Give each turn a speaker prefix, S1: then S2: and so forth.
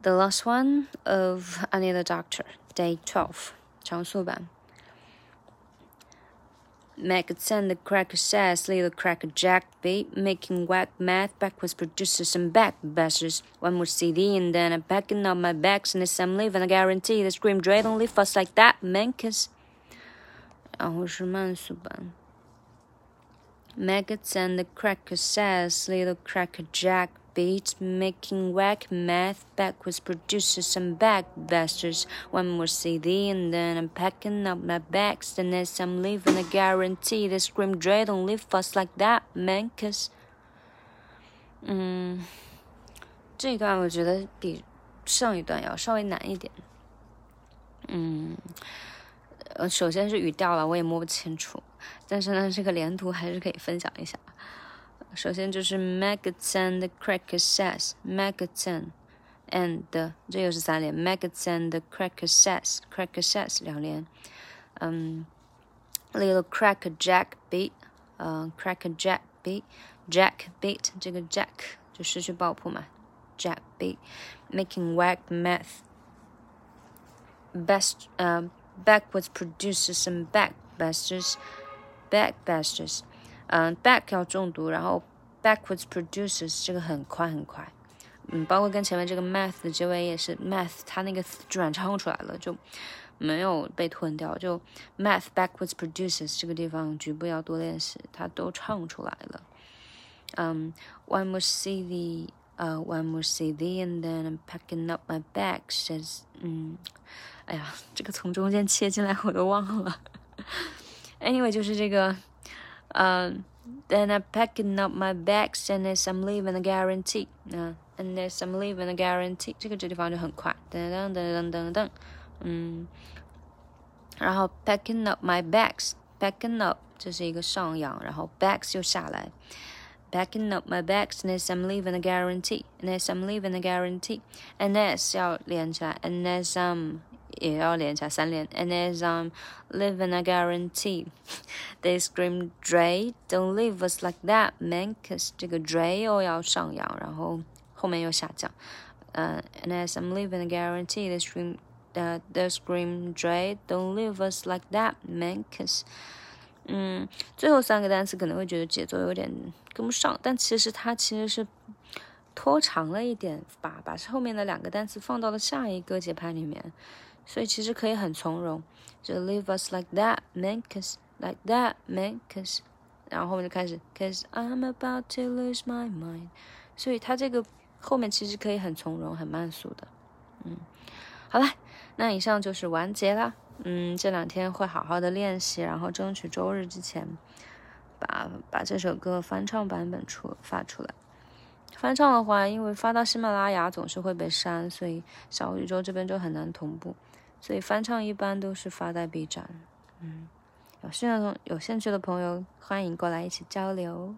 S1: The last one of I Need A Doctor, Day 12, 长速版. Meg sent the cracker says little cracker Jack be making whack math backwards producers and back bashers. One more CD and then I'm packing up my bags and I'm leaving. I guarantee the scream dread only us like that, man, cause. 然后是慢速版。Maggots and the cracker says little cracker Jack beat making whack math backwards producers and back bastards. One more CD and then I'm packing up my bags. And as I'm leaving, I guarantee the scream Dre don't leave us like that, man. Cause. Mm, 嗯，这一段我觉得比上一段要稍微难一点。嗯，呃，首先是语调了，我也摸不清楚，但是呢，这个连读还是可以分享一下。首先就是 maggots and cracker says maggots and 这又是三连 maggots and cracker says cracker says 两连，嗯，little cracker jack beat，呃，cracker jack beat jack beat 这个 jack 就失去爆破嘛，jack beat making whack math best 呃 backwards produces some backbusters backbusters。 嗯，back 要重读，然后 backwards produces 这个很快很快，嗯，包括跟前面这个 math 的结尾也是 math，它那个转唱出来了，就没有被吞掉，就 math backwards produces 这个地方局部要多练习，它都唱出来了。嗯，one more CD，呃，one more CD，and then I'm packing up my bags，says，嗯，哎呀，这个从中间切进来我都忘了。Anyway，就是这个。Um, then I'm packing up my bags and as I'm leaving a guarantee. Uh, and as I'm leaving a guarantee，这个这地方就很快，噔噔噔噔噔噔，嗯，然后 packing up my bags，packing up 这是一个上扬，然后 bags 又下来。Packing up my bags and as I'm leaving a guarantee, and as I'm leaving a guarantee, and as 要连起来，and as I'm 也要连起来三连。And as I'm living, I guarantee they scream Dre, don't leave us like that, man. Cause 这个 Dre 又要上扬，然后后面又下降。呃、uh,，and as I'm living, I guarantee they scream, uh, they scream Dre, don't leave us like that, man. Cause 嗯，最后三个单词可能会觉得节奏有点跟不上，但其实它其实是拖长了一点，把把后面的两个单词放到了下一个节拍里面。 所以其实可以很从容，就 leave us like that, man, cause like that, man, cause，然后后面就开始，cause I'm about to lose my mind。所以它这个后面其实可以很从容、很慢速的。嗯，好了，那以上就是完结啦。嗯，这两天会好好的练习，然后争取周日之前把把这首歌翻唱版本出发出来。翻唱的话，因为发到喜马拉雅总是会被删，所以小宇宙这边就很难同步。所以翻唱一般都是发在 B 站，嗯，有兴趣的有兴趣的朋友欢迎过来一起交流。